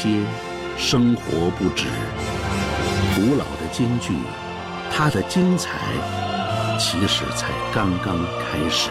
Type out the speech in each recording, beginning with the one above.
些，生活不止。古老的京剧，它的精彩其实才刚刚开始。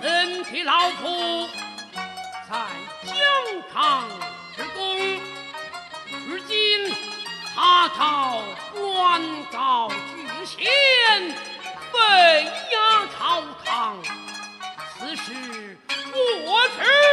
身体老仆在疆场之功，如今他朝官高居贤，被压朝堂，此事我知。